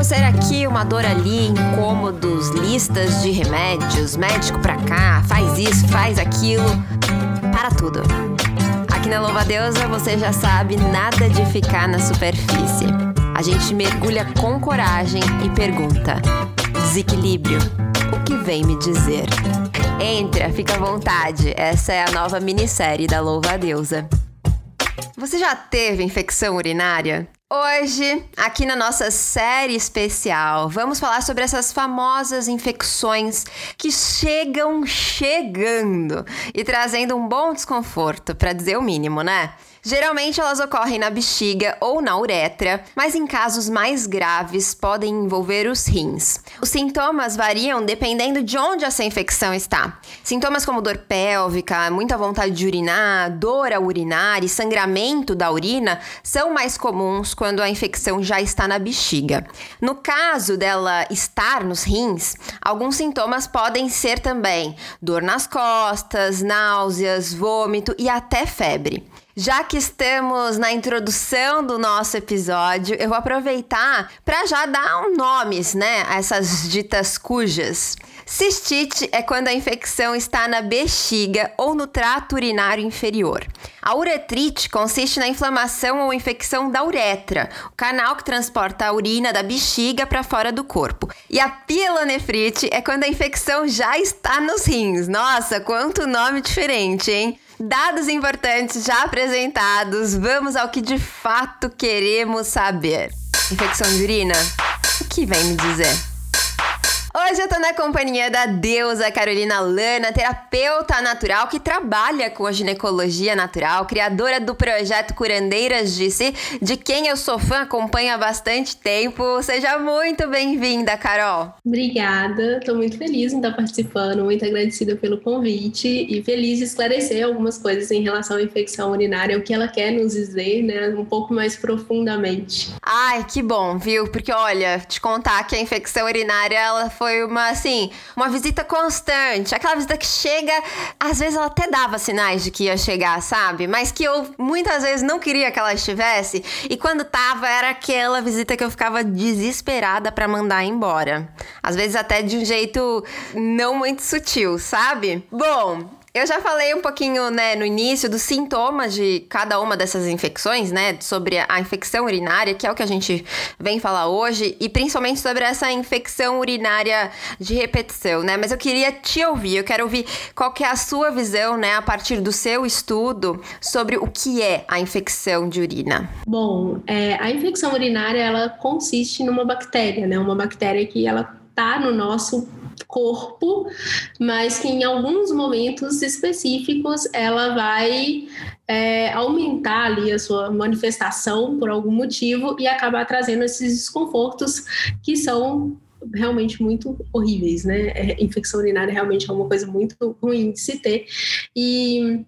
coceira aqui, uma dor ali, incômodos, listas de remédios, médico pra cá, faz isso, faz aquilo. Para tudo. Aqui na Louva Deusa você já sabe nada de ficar na superfície. A gente mergulha com coragem e pergunta: desequilíbrio, o que vem me dizer? Entra, fica à vontade. Essa é a nova minissérie da Louva Deusa. Você já teve infecção urinária? Hoje, aqui na nossa série especial, vamos falar sobre essas famosas infecções que chegam chegando e trazendo um bom desconforto, para dizer o mínimo, né? Geralmente elas ocorrem na bexiga ou na uretra, mas em casos mais graves podem envolver os rins. Os sintomas variam dependendo de onde essa infecção está. Sintomas como dor pélvica, muita vontade de urinar, dor ao urinar e sangramento da urina são mais comuns quando a infecção já está na bexiga. No caso dela estar nos rins, alguns sintomas podem ser também dor nas costas, náuseas, vômito e até febre. Já que estamos na introdução do nosso episódio, eu vou aproveitar para já dar um nomes, né, a essas ditas cujas. Cistite é quando a infecção está na bexiga ou no trato urinário inferior. A uretrite consiste na inflamação ou infecção da uretra, o canal que transporta a urina da bexiga para fora do corpo. E a pielonefrite é quando a infecção já está nos rins. Nossa, quanto nome diferente, hein? Dados importantes já apresentados, vamos ao que de fato queremos saber. Infecção de urina? O que vem me dizer? Hoje eu tô na companhia da deusa Carolina Lana, terapeuta natural que trabalha com a ginecologia natural, criadora do projeto Curandeiras Disse, de quem eu sou fã, acompanha há bastante tempo. Seja muito bem-vinda, Carol. Obrigada, tô muito feliz em estar participando, muito agradecida pelo convite e feliz de esclarecer algumas coisas em relação à infecção urinária, o que ela quer nos dizer, né, um pouco mais profundamente. Ai, que bom, viu? Porque olha, te contar que a infecção urinária ela foi uma, assim, uma visita constante. Aquela visita que chega, às vezes ela até dava sinais de que ia chegar, sabe? Mas que eu muitas vezes não queria que ela estivesse. E quando tava, era aquela visita que eu ficava desesperada para mandar embora. Às vezes até de um jeito não muito sutil, sabe? Bom, eu já falei um pouquinho, né, no início dos sintomas de cada uma dessas infecções, né, sobre a infecção urinária, que é o que a gente vem falar hoje, e principalmente sobre essa infecção urinária de repetição, né? Mas eu queria te ouvir, eu quero ouvir qual que é a sua visão, né, a partir do seu estudo sobre o que é a infecção de urina. Bom, é, a infecção urinária ela consiste numa bactéria, né, uma bactéria que ela tá no nosso corpo, mas que em alguns momentos específicos ela vai é, aumentar ali a sua manifestação por algum motivo e acabar trazendo esses desconfortos que são realmente muito horríveis, né? É, infecção urinária realmente é uma coisa muito ruim de se ter. E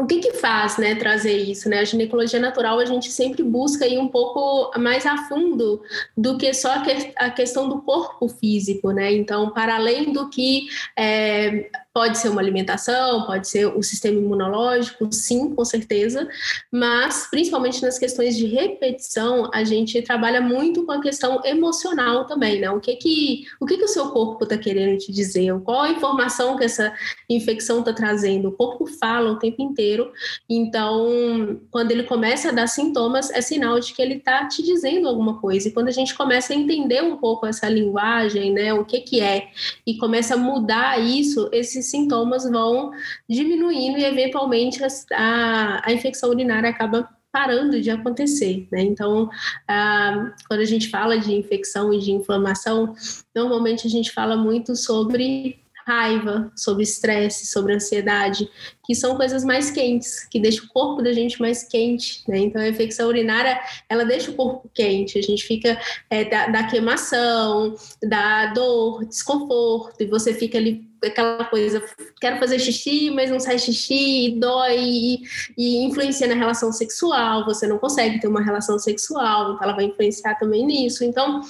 o que que faz, né, trazer isso, né? A ginecologia natural a gente sempre busca ir um pouco mais a fundo do que só a, que, a questão do corpo físico, né? Então, para além do que é, Pode ser uma alimentação, pode ser o sistema imunológico, sim, com certeza, mas principalmente nas questões de repetição, a gente trabalha muito com a questão emocional também, né? O que que o, que que o seu corpo está querendo te dizer? Qual a informação que essa infecção está trazendo? O corpo fala o tempo inteiro, então quando ele começa a dar sintomas, é sinal de que ele está te dizendo alguma coisa. E quando a gente começa a entender um pouco essa linguagem, né? O que que é, e começa a mudar isso, esse esses sintomas vão diminuindo e, eventualmente, a, a infecção urinária acaba parando de acontecer, né? Então, ah, quando a gente fala de infecção e de inflamação, normalmente a gente fala muito sobre raiva, sobre estresse, sobre ansiedade, que são coisas mais quentes, que deixam o corpo da gente mais quente, né? Então a infecção urinária, ela deixa o corpo quente, a gente fica é, da, da queimação, da dor, desconforto, e você fica ali aquela coisa, quero fazer xixi, mas não sai xixi, e dói, e, e, influencia na relação sexual, você não consegue ter uma relação sexual, então ela vai influenciar também nisso. Então,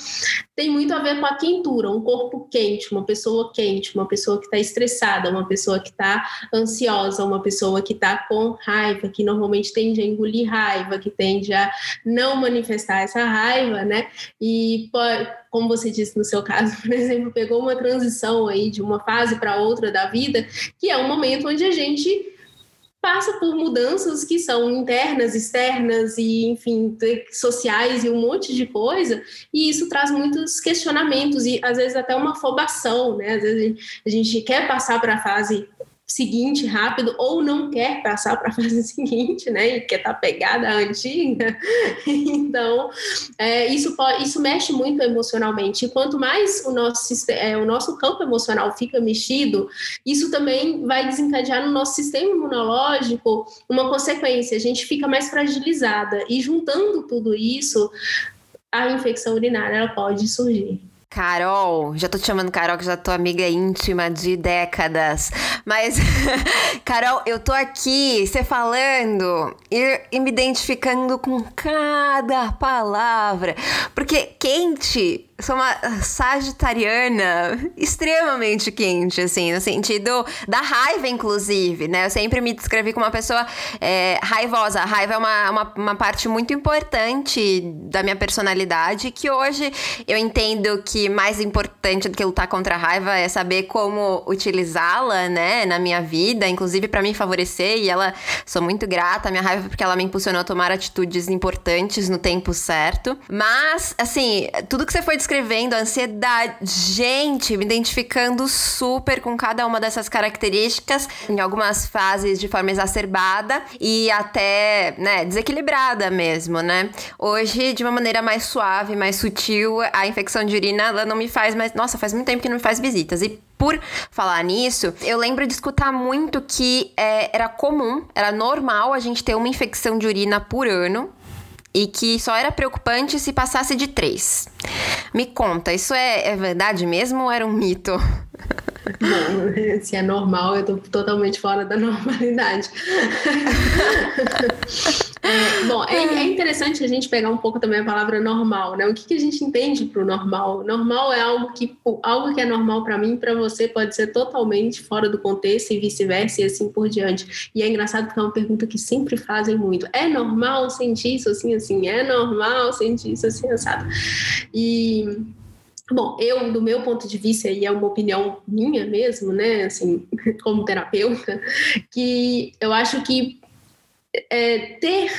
tem muito a ver com a quentura, um corpo quente, uma pessoa quente, uma pessoa que está estressada, uma pessoa que está ansiosa, uma pessoa que está com raiva, que normalmente tende a engolir raiva, que tende a não manifestar essa raiva, né? E como você disse no seu caso, por exemplo, pegou uma transição aí de uma fase para outra da vida, que é um momento onde a gente passa por mudanças que são internas, externas e, enfim, sociais e um monte de coisa, e isso traz muitos questionamentos e às vezes até uma afobação, né? Às vezes a gente quer passar para a fase seguinte rápido ou não quer passar para a fase seguinte, né? E quer estar tá pegada à antiga. então, é, isso, pode, isso mexe muito emocionalmente. E quanto mais o nosso, é, o nosso campo emocional fica mexido, isso também vai desencadear no nosso sistema imunológico uma consequência. A gente fica mais fragilizada. E juntando tudo isso, a infecção urinária ela pode surgir. Carol, já tô te chamando Carol, que já tô amiga íntima de décadas. Mas, Carol, eu tô aqui, você falando e, e, me identificando com cada palavra. Porque quente sou uma sagitariana extremamente quente, assim, no sentido da raiva, inclusive, né? Eu sempre me descrevi como uma pessoa é, raivosa. A raiva é uma, uma, uma, parte muito importante da minha personalidade, que hoje eu entendo que mais importante do que lutar contra a raiva é saber como utilizá-la, né, na minha vida, inclusive para me favorecer, e ela, sou muito grata à minha raiva porque ela me impulsionou a tomar atitudes importantes no tempo certo. Mas, assim, tudo que você foi descrevendo escrevendo ansiedade. Gente, me identificando super com cada uma dessas características, em algumas fases de forma exacerbada e até, né, desequilibrada mesmo, né? Hoje, de uma maneira mais suave, mais sutil, a infecção de urina, ela não me faz mais. Nossa, faz muito tempo que não me faz visitas. E por falar nisso, eu lembro de escutar muito que é, era comum, era normal a gente ter uma infecção de urina por ano e que só era preocupante se passasse de três. Me conta, isso é, é verdade mesmo ou era um mito? Bom, se é normal, eu tô totalmente fora da normalidade. é, bom, é, é, interessante a gente pegar um pouco também a palavra normal, né? O que, que a gente entende por normal? Normal é algo que algo que é normal para mim, para você pode ser totalmente fora do contexto e vice-versa e assim por diante. E é engraçado porque é uma pergunta que sempre fazem muito. É normal sentir isso assim assim? É normal sentir isso assim assado? E Bom, eu, do meu ponto de vista, e é uma opinião minha mesmo, né, assim, como terapeuta, que eu acho que é, ter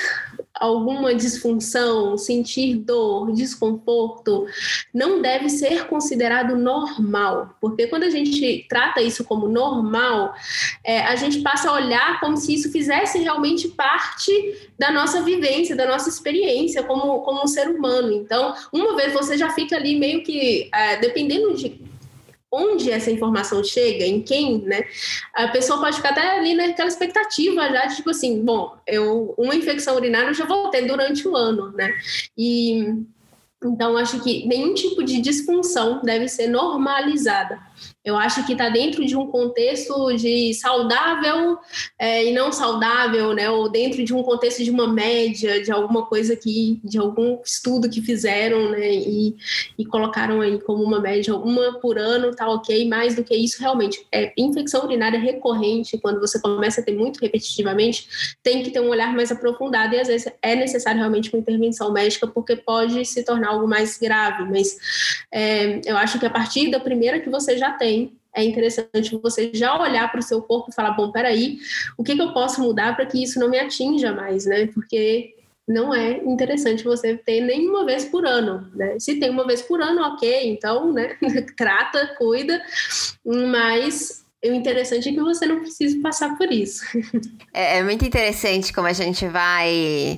alguma disfunção, sentir dor, desconforto, não deve ser considerado normal, porque quando a gente trata isso como normal, é, a gente passa a olhar como se isso fizesse realmente parte da nossa vivência, da nossa experiência como, como um ser humano. Então, uma vez você já fica ali meio que, é, dependendo de onde essa informação chega, em quem, né? A pessoa pode ficar até ali naquela expectativa já de tipo assim, bom, eu uma infecção urinária eu já vou ter durante o ano, né? E então acho que nenhum tipo de disfunção deve ser normalizada. Eu acho que está dentro de um contexto de saudável é, e não saudável, né? Ou dentro de um contexto de uma média, de alguma coisa que, de algum estudo que fizeram, né? E, e colocaram aí como uma média, uma por ano, tá ok. Mais do que isso, realmente, é infecção urinária recorrente, quando você começa a ter muito repetitivamente, tem que ter um olhar mais aprofundado e às vezes é necessário realmente uma intervenção médica, porque pode se tornar algo mais grave. Mas é, eu acho que a partir da primeira que você já tem, é interessante você já olhar para o seu corpo e falar: bom, peraí, o que, que eu posso mudar para que isso não me atinja mais, né? Porque não é interessante você ter nenhuma vez por ano, né? Se tem uma vez por ano, ok, então, né? Trata, cuida, mas o interessante é que você não precisa passar por isso. É, é muito interessante como a gente vai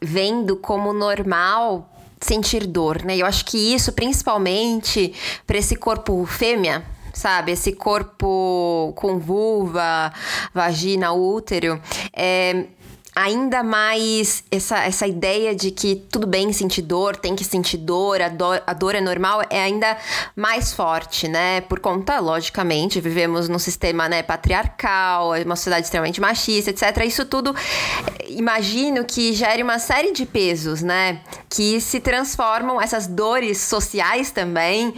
vendo como normal sentir dor, né? Eu acho que isso, principalmente para esse corpo fêmea, sabe? Esse corpo com vulva, vagina, útero, é, ainda mais essa, essa ideia de que tudo bem sentir dor, tem que sentir dor, a dor, a dor é normal, é ainda mais forte, né? Por conta, logicamente, vivemos num sistema né, patriarcal, uma sociedade extremamente machista, etc. Isso tudo, imagino que gere uma série de pesos, né? Que se transformam, essas dores sociais também,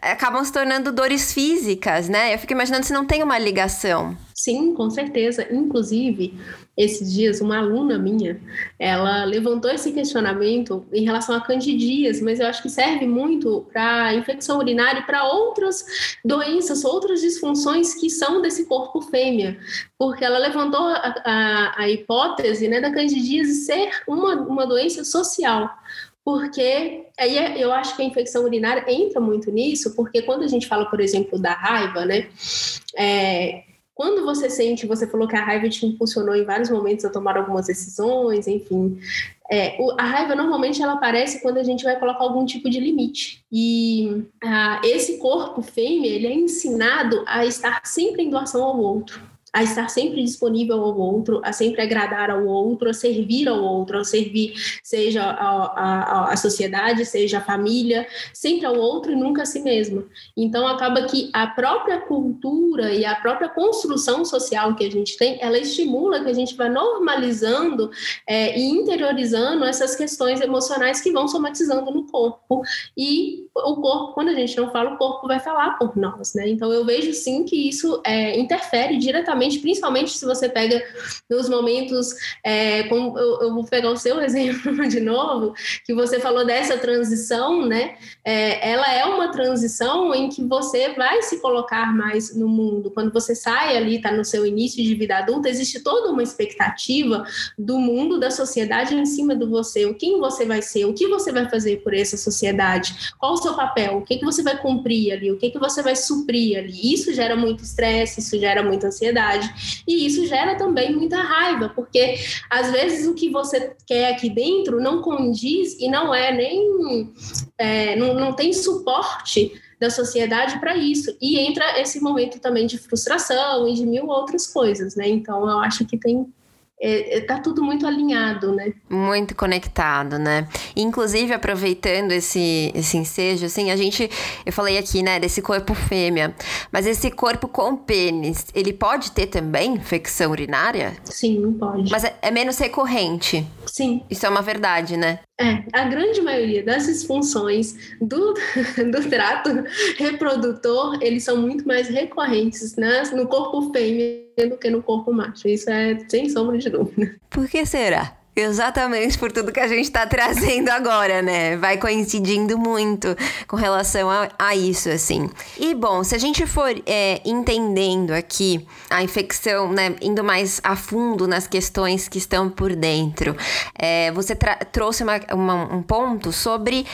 acabam se tornando dores físicas, né? Eu fico imaginando se não tem uma ligação Sim, com certeza. Inclusive, esses dias, uma aluna minha, ela levantou esse questionamento em relação a candidias, mas eu acho que serve muito para infecção urinária e para outras doenças, outras disfunções que são desse corpo fêmea, porque ela levantou a, a, a hipótese né, da candidíase ser uma, uma doença social. Porque aí é, eu acho que a infecção urinária entra muito nisso, porque quando a gente fala, por exemplo, da raiva, né, é, quando você sente, você falou que a raiva te impulsionou em vários momentos a tomar algumas decisões, enfim. É, a raiva normalmente ela aparece quando a gente vai colocar algum tipo de limite. E ah, esse corpo fêmea ele é ensinado a estar sempre em doação ao outro a estar sempre disponível ao outro, a sempre agradar ao outro, a servir ao outro, a servir seja a, a, a sociedade, seja a família, sempre ao outro e nunca a si mesma. Então acaba que a própria cultura e a própria construção social que a gente tem, ela estimula que a gente vá normalizando é, e interiorizando essas questões emocionais que vão somatizando no corpo e o corpo, quando a gente não fala, o corpo vai falar por nós, né? Então eu vejo sim que isso é, interfere diretamente, principalmente se você pega nos momentos, é, como eu, eu, vou pegar o seu exemplo de novo, que você falou dessa transição, né? É, ela é uma transição em que você vai se colocar mais no mundo. Quando você sai ali, está no seu início de vida adulta, existe toda uma expectativa do mundo, da sociedade em cima do você, o quem você vai ser, o que você vai fazer por essa sociedade, qual o seu papel, o que, que você vai cumprir ali, o que, que você vai suprir ali. Isso gera muito estresse, isso gera muita ansiedade e isso gera também muita raiva, porque às vezes o que você quer aqui dentro não condiz e não é nem. É, não, não tem suporte da sociedade para isso. E entra esse momento também de frustração e de mil outras coisas, né? Então eu acho que tem é, é, tá tudo muito alinhado, né? Muito conectado, né? Inclusive, aproveitando esse, esse ensejo, assim, a gente, eu falei aqui, né, desse corpo fêmea, mas esse corpo com pênis, ele pode ter também infecção urinária? Sim, pode. Mas é, é menos recorrente? Sim. Isso é uma verdade, né? É, a grande maioria das disfunções do, do trato reprodutor, eles são muito mais recorrentes né, no corpo fêmea do que no corpo macho. Isso é sem sombra de dúvida. Por que será? Exatamente por tudo que a gente está trazendo agora, né? Vai coincidindo muito com relação a, a, isso, assim. E bom, se a gente for é, entendendo aqui a infecção, né? Indo mais a fundo nas questões que estão por dentro, é, você trouxe uma, uma, um ponto sobre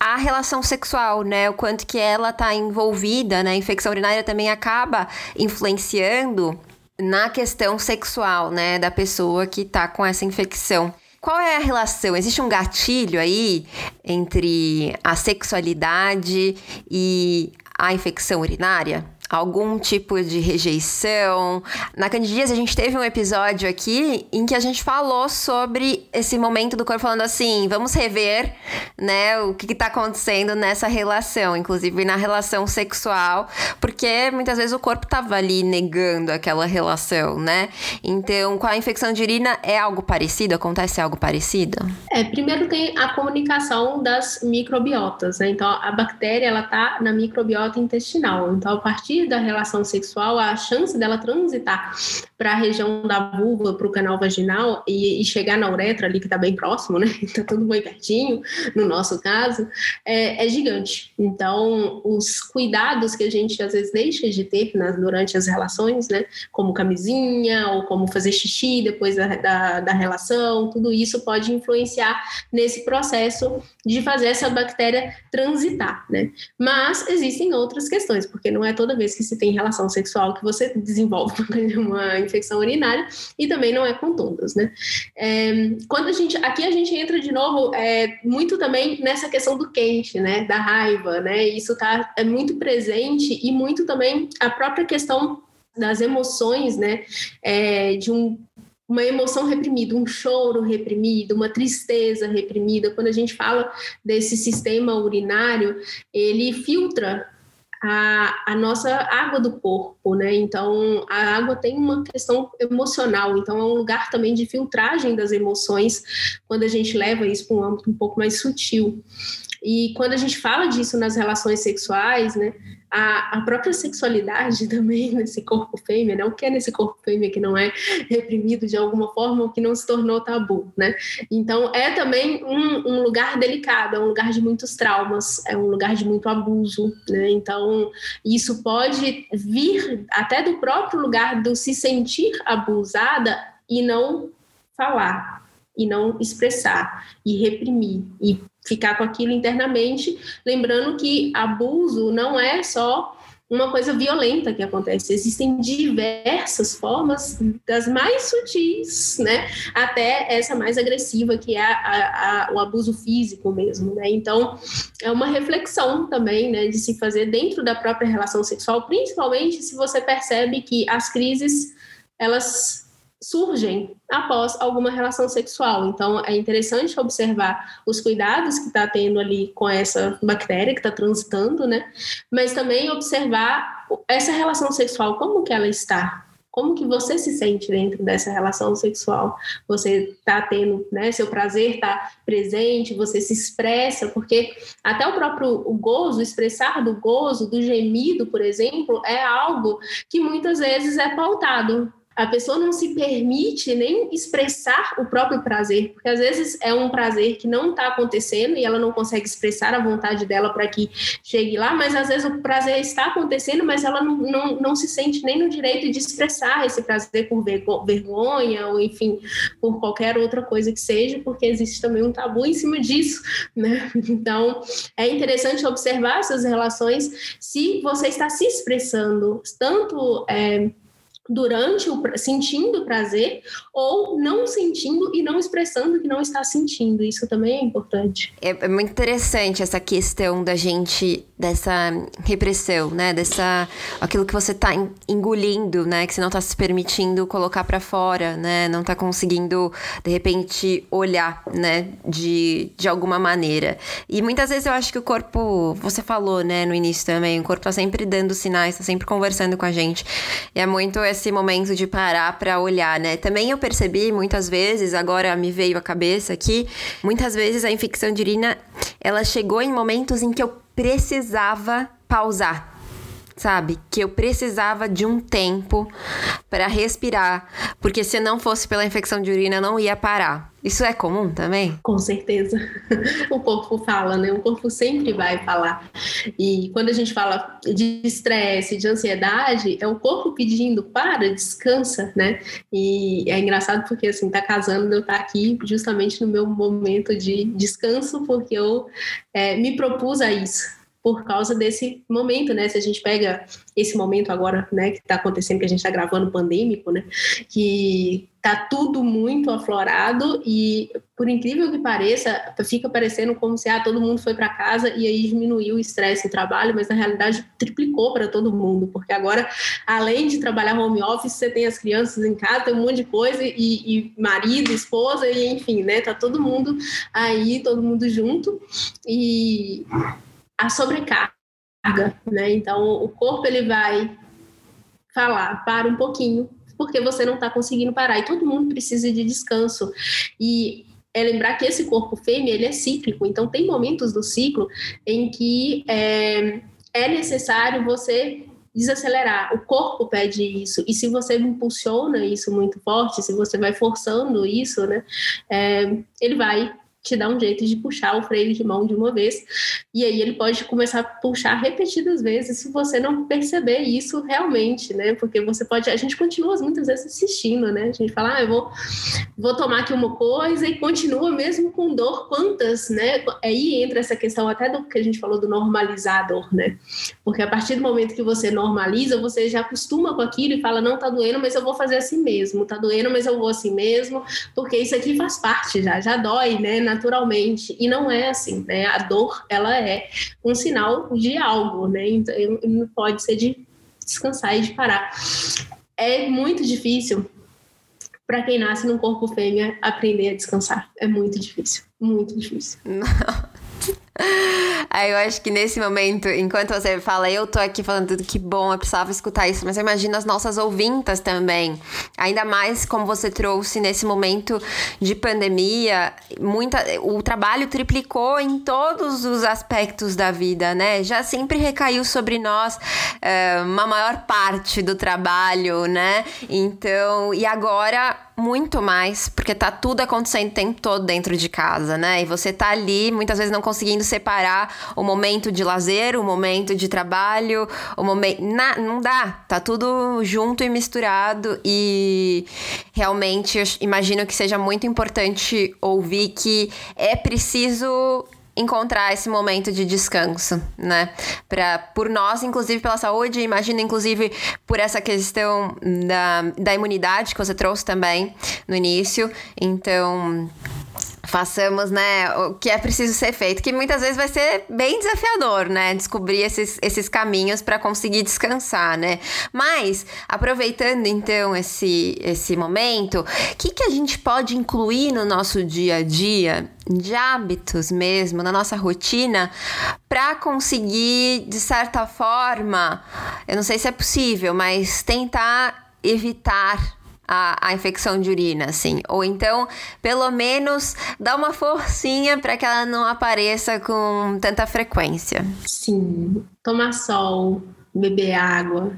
a relação sexual, né? O quanto que ela está envolvida, né? A infecção urinária também acaba influenciando na questão sexual, né, da pessoa que tá com essa infecção. Qual é a relação? Existe um gatilho aí entre a sexualidade e a infecção urinária? Algum tipo de rejeição. Na Candidíase a gente teve um episódio aqui em que a gente falou sobre esse momento do corpo falando assim, vamos rever, né, o que está acontecendo nessa relação, inclusive na relação sexual, porque muitas vezes o corpo estava ali negando aquela relação, né? Então, com a infecção de urina é algo parecido? Acontece algo parecido? É, primeiro tem a comunicação das microbiotas, né? Então, a bactéria ela tá na microbiota intestinal. Então, a partir partir da relação sexual, a chance dela transitar para a região da vulva, para o canal vaginal e, e, chegar na uretra ali, que está bem próximo, né? Está tudo bem pertinho, no nosso caso, é, é, gigante. Então, os cuidados que a gente às vezes deixa de ter durante as relações, né? Como camisinha, ou como fazer xixi depois da, da, da relação, tudo isso pode influenciar nesse processo de fazer essa bactéria transitar, né? Mas existem outras questões, porque não é toda vez que se tem relação sexual que você desenvolve uma infecção urinária e também não é com todas, né? É, quando a gente, aqui a gente entra de novo é, muito também nessa questão do quente, né? Da raiva, né? Isso tá é muito presente e muito também a própria questão das emoções, né? É, de um uma emoção reprimida, um choro reprimido, uma tristeza reprimida. Quando a gente fala desse sistema urinário, ele filtra a, a nossa água do corpo, né? Então, a água tem uma questão emocional, então é um lugar também de filtragem das emoções quando a gente leva isso para um âmbito um pouco mais sutil. E quando a gente fala disso nas relações sexuais, né, a, a própria sexualidade também nesse corpo fêmea, né? O que é nesse corpo fêmea que não é reprimido de alguma forma ou que não se tornou tabu, né? Então é também um, um lugar delicado, é um lugar de muitos traumas, é um lugar de muito abuso, né? Então isso pode vir até do próprio lugar do se sentir abusada e não falar, e não expressar, e reprimir, e ficar com aquilo internamente, lembrando que abuso não é só uma coisa violenta que acontece. Existem diversas formas, das mais sutis, né, até essa mais agressiva, que é a, a, o abuso físico mesmo, né. Então, é uma reflexão também, né, de se fazer dentro da própria relação sexual, principalmente se você percebe que as crises, elas surgem após alguma relação sexual. Então, é interessante observar os cuidados que está tendo ali com essa bactéria que está transitando, né? Mas também observar essa relação sexual, como que ela está, como que você se sente dentro dessa relação sexual? Você está tendo, né, seu prazer está presente, você se expressa, porque até o próprio o gozo, expressar do gozo, do gemido, por exemplo, é algo que muitas vezes é pautado a pessoa não se permite nem expressar o próprio prazer, porque às vezes é um prazer que não está acontecendo e ela não consegue expressar a vontade dela para que chegue lá, mas às vezes o prazer está acontecendo, mas ela não, não, não se sente nem no direito de expressar esse prazer por vergonha ou, enfim, por qualquer outra coisa que seja, porque existe também um tabu em cima disso, né? Então, é interessante observar essas relações se você está se expressando tanto. É, durante o sentindo prazer ou não sentindo e não expressando que não está sentindo. Isso também é importante. É, é, muito interessante essa questão da gente dessa repressão, né? Dessa aquilo que você está engolindo, né? Que você não está se permitindo colocar para fora, né? Não está conseguindo de repente olhar, né? De, de alguma maneira. E muitas vezes eu acho que o corpo, você falou, né? No início também, o corpo está sempre dando sinais, está sempre conversando com a gente. E é muito esse momento de parar para olhar, né? Também eu percebi muitas vezes, agora me veio a cabeça aqui, muitas vezes a infecção de urina, ela chegou em momentos em que eu precisava pausar sabe? Que eu precisava de um tempo para respirar, porque se não fosse pela infecção de urina, eu não ia parar. Isso é comum também? Com certeza. O corpo fala, né? O corpo sempre vai falar. E quando a gente fala de estresse, de ansiedade, é o corpo pedindo para, descansa, né? E é engraçado porque, assim, tá casando, eu estar tá aqui justamente no meu momento de descanso, porque eu é, me propus a isso por causa desse momento, né? Se a gente pega esse momento agora, né, que está acontecendo, que a gente está gravando pandêmico, né, que tá tudo muito aflorado e, por incrível que pareça, fica parecendo como se ah, todo mundo foi para casa e aí diminuiu o estresse e trabalho, mas na realidade triplicou para todo mundo, porque agora, além de trabalhar home office, você tem as crianças em casa, tem um monte de coisa e, e marido, esposa e enfim, né, tá todo mundo aí, todo mundo junto e a sobrecarga, né? Então o corpo ele vai falar, para um pouquinho, porque você não está conseguindo parar. E todo mundo precisa de descanso. E é lembrar que esse corpo fêmea ele é cíclico, então tem momentos do ciclo em que é, é necessário você desacelerar. O corpo pede isso. E se você impulsiona isso muito forte, se você vai forçando isso, né, é, ele vai te dá um jeito de puxar o freio de mão de uma vez. E aí ele pode começar a puxar repetidas vezes se você não perceber isso realmente, né? Porque você pode. A gente continua muitas vezes assistindo, né? A gente fala, ah, eu vou, vou tomar aqui uma coisa e continua mesmo com dor. Quantas, né? Aí entra essa questão até do que a gente falou do normalizador, né? Porque a partir do momento que você normaliza, você já acostuma com aquilo e fala, não, tá doendo, mas eu vou fazer assim mesmo. Tá doendo, mas eu vou assim mesmo, porque isso aqui faz parte já, já dói, né? Na naturalmente. E não é assim, né? A dor, ela é um sinal de algo, né? Então, não pode ser de descansar e de parar. É muito difícil para quem nasce num corpo fêmea aprender a descansar. É muito difícil, muito difícil. Aí eu acho que nesse momento, enquanto você fala, eu tô aqui falando tudo que bom, eu precisava escutar isso, mas eu imagino as nossas ouvintas também. Ainda mais como você trouxe nesse momento de pandemia, muita, o trabalho triplicou em todos os aspectos da vida, né? Já sempre recaiu sobre nós é, uma maior parte do trabalho, né? Então, e agora muito mais, porque tá tudo acontecendo o tempo todo dentro de casa, né? E você tá ali, muitas vezes não conseguindo separar o momento de lazer, o momento de trabalho, o momento. não dá, tá tudo junto e misturado. E realmente eu imagino que seja muito importante ouvir que é preciso encontrar esse momento de descanso, né? Pra, por nós, inclusive pela saúde, imagino inclusive por essa questão da, da imunidade que você trouxe também no início. Então, façamos, né, o que é preciso ser feito, que muitas vezes vai ser bem desafiador, né, descobrir esses, esses caminhos para conseguir descansar, né. Mas, aproveitando então esse, esse momento, o que, que a gente pode incluir no nosso dia a dia, de hábitos mesmo, na nossa rotina, para conseguir, de certa forma, eu não sei se é possível, mas tentar evitar a, a infecção de urina, assim. Ou então, pelo menos, dá uma forcinha para que ela não apareça com tanta frequência. Sim, tomar sol, beber água,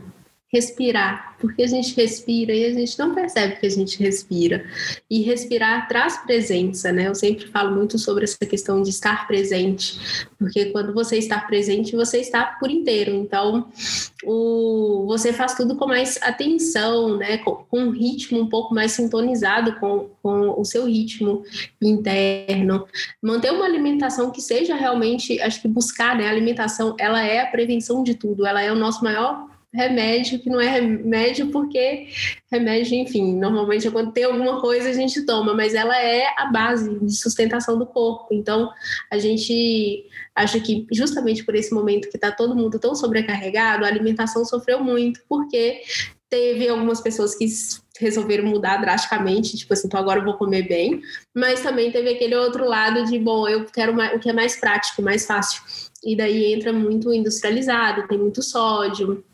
respirar, porque a gente respira e a gente não percebe que a gente respira. E respirar traz presença, né? Eu sempre falo muito sobre essa questão de estar presente, porque quando você está presente, você está por inteiro. Então, o, você faz tudo com mais atenção, né? Com, com um ritmo um pouco mais sintonizado com, com o seu ritmo interno. Manter uma alimentação que seja realmente, acho que buscar, né? A alimentação, ela é a prevenção de tudo, ela é o nosso maior remédio que não é remédio porque remédio, enfim, normalmente quando tem alguma coisa a gente toma, mas ela é a base de sustentação do corpo. Então, a gente acha que justamente por esse momento que está todo mundo tão sobrecarregado, a alimentação sofreu muito, porque teve algumas pessoas que resolveram mudar drasticamente, tipo assim, então agora eu vou comer bem, mas também teve aquele outro lado de, bom, eu quero o que é mais prático, mais fácil. E daí entra muito industrializado, tem muito sódio,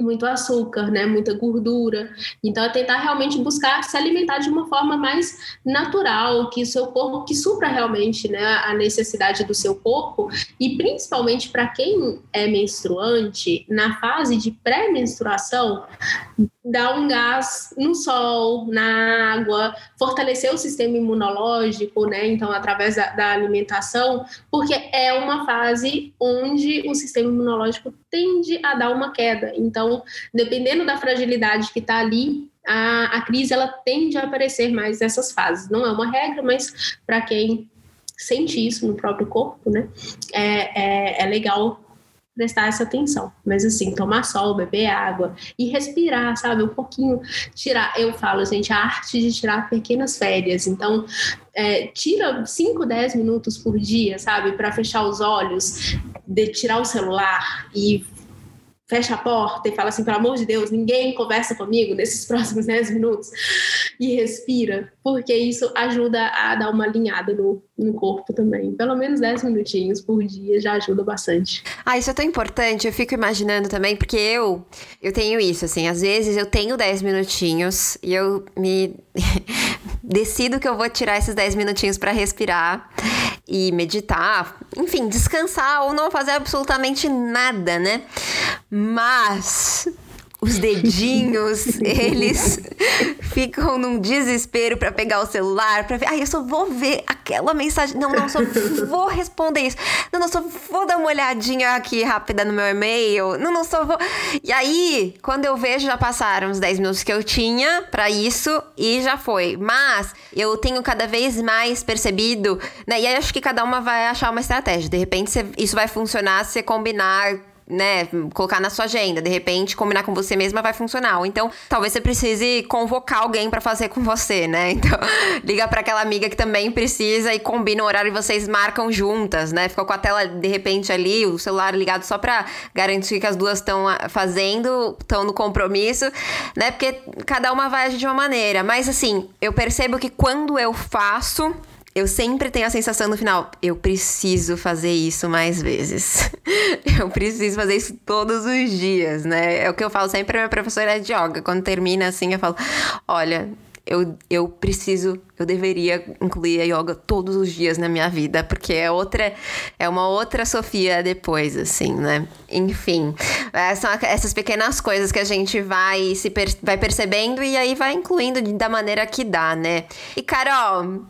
muito açúcar, né, muita gordura. Então é tentar realmente buscar se alimentar de uma forma mais natural, que o seu corpo que supra realmente, né, a necessidade do seu corpo e principalmente para quem é menstruante, na fase de pré-menstruação, dar um gás no sol, na água, fortalecer o sistema imunológico, né? Então, através da, da, alimentação, porque é uma fase onde o sistema imunológico tende a dar uma queda. Então, dependendo da fragilidade que está ali, a, a crise ela tende a aparecer mais nessas fases. Não é uma regra, mas para quem sente isso no próprio corpo, né? É, é, é legal prestar essa atenção. Mas assim, tomar sol, beber água e respirar, sabe? Um pouquinho, tirar. Eu falo, gente, a arte de tirar pequenas férias. Então, é, tira 5, 10 minutos por dia, sabe? Para fechar os olhos, de tirar o celular e fecha a porta e fala assim, pelo amor de Deus, ninguém conversa comigo nesses próximos 10 minutos e respira, porque isso ajuda a dar uma alinhada no, no corpo também. Pelo menos 10 minutinhos por dia já ajuda bastante. Ah, isso é tão importante, eu fico imaginando também, porque eu, eu tenho isso, assim, às vezes eu tenho 10 minutinhos e eu me decido que eu vou tirar esses 10 minutinhos para respirar e meditar, enfim, descansar ou não fazer absolutamente nada, né? Mas os dedinhos, eles ficam num desespero para pegar o celular, para ver, ai, eu só vou ver aquela mensagem. Não, não, só vou responder isso. Não, não, só vou dar uma olhadinha aqui rápida no meu e-mail. Não, não, só vou. E aí, quando eu vejo, já passaram os 10 minutos que eu tinha para isso e já foi. Mas eu tenho cada vez mais percebido, né? E aí acho que cada uma vai achar uma estratégia. De repente, isso vai funcionar se você combinar né, colocar na sua agenda, de repente combinar com você mesma vai funcionar. Ou então, talvez você precise convocar alguém para fazer com você, né? Então, liga para aquela amiga que também precisa e combina o horário e vocês marcam juntas, né? Fica com a tela de repente ali, o celular ligado só para garantir que as duas estão ah, fazendo, estão no compromisso, né? Porque cada uma vai agir de uma maneira, mas assim, eu percebo que quando eu faço eu sempre tenho a sensação no final, eu preciso fazer isso mais vezes. eu preciso fazer isso todos os dias, né? É o que eu falo sempre pra minha professora de yoga. Quando termina assim, eu falo: olha, eu, eu preciso, eu deveria incluir a yoga todos os dias na minha vida, porque é outra, é uma outra Sofia depois, assim, né? Enfim, é, são essas pequenas coisas que a gente vai se per vai percebendo e aí vai incluindo da maneira que dá, né? E Carol,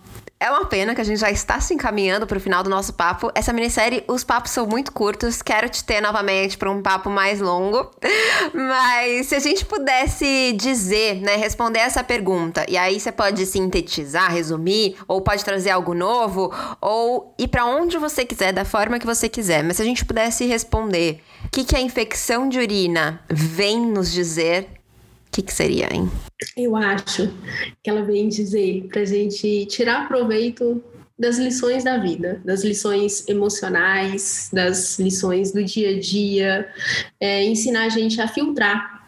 é uma pena que a gente já está se encaminhando para o final do nosso papo. Essa minissérie, os papos são muito curtos. Quero te ter novamente para um papo mais longo. Mas se a gente pudesse dizer, né, responder essa pergunta, e aí você pode sintetizar, resumir, ou pode trazer algo novo, ou ir para onde você quiser, da forma que você quiser. Mas se a gente pudesse responder, o que, que a infecção de urina vem nos dizer que, que seria, hein? Eu acho que ela vem dizer para gente tirar proveito das lições da vida, das lições emocionais, das lições do dia a dia, é, ensinar a gente a filtrar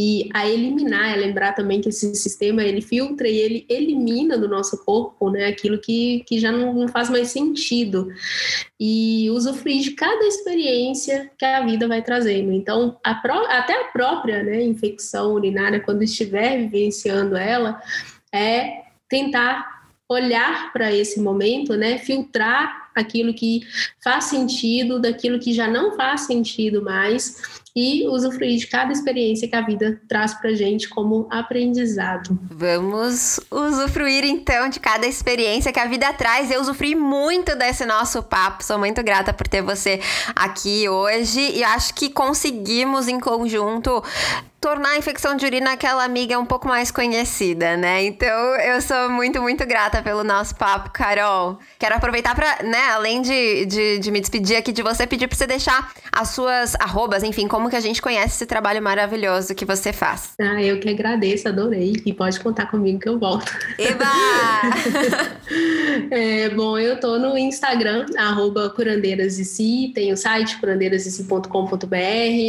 e a eliminar, é lembrar também que esse sistema ele filtra e ele elimina do nosso corpo, né, aquilo que, que já não, não faz mais sentido e usufruir de cada experiência que a vida vai trazendo. Então, a pró até a própria, né, infecção urinária, quando estiver vivenciando ela, é tentar olhar para esse momento, né, filtrar aquilo que faz sentido daquilo que já não faz sentido mais e usufruir de cada experiência que a vida traz para gente como aprendizado. Vamos usufruir então de cada experiência que a vida traz. Eu usufruí muito desse nosso papo. Sou muito grata por ter você aqui hoje e acho que conseguimos em conjunto tornar a infecção de urina aquela amiga um pouco mais conhecida, né? Então eu sou muito, muito grata pelo nosso papo, Carol. Quero aproveitar para, né, além de, de, de, me despedir aqui de você, pedir para você deixar as suas arrobas, enfim, como que a gente conhece esse trabalho maravilhoso que você faz. Ah, eu que agradeço, adorei. E pode contar comigo que eu volto. Eba! é, bom, eu tô no Instagram, arroba curandeirasdeci, tem o site curandeirasdeci.com.br.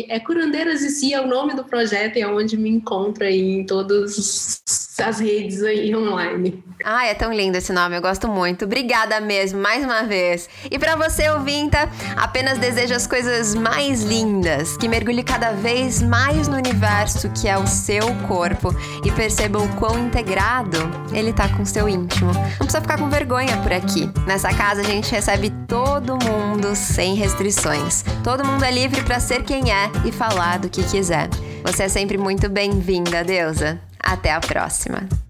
É Curandeiras e Si é o nome do projeto projeto e é onde me encontra aí em todas as redes aí online. Ah, é tão lindo esse nome, eu gosto muito. Obrigada mesmo, mais uma vez. E para você, ouvinta, apenas desejo as coisas mais lindas, que mergulhe cada vez mais no universo que é o seu corpo e perceba o quão integrado ele tá com o seu íntimo. Não precisa ficar com vergonha por aqui. Nessa casa a gente recebe todo mundo sem restrições. Todo mundo é livre para ser quem é e falar do que quiser. Você é sempre muito bem-vinda, deusa. Até a próxima!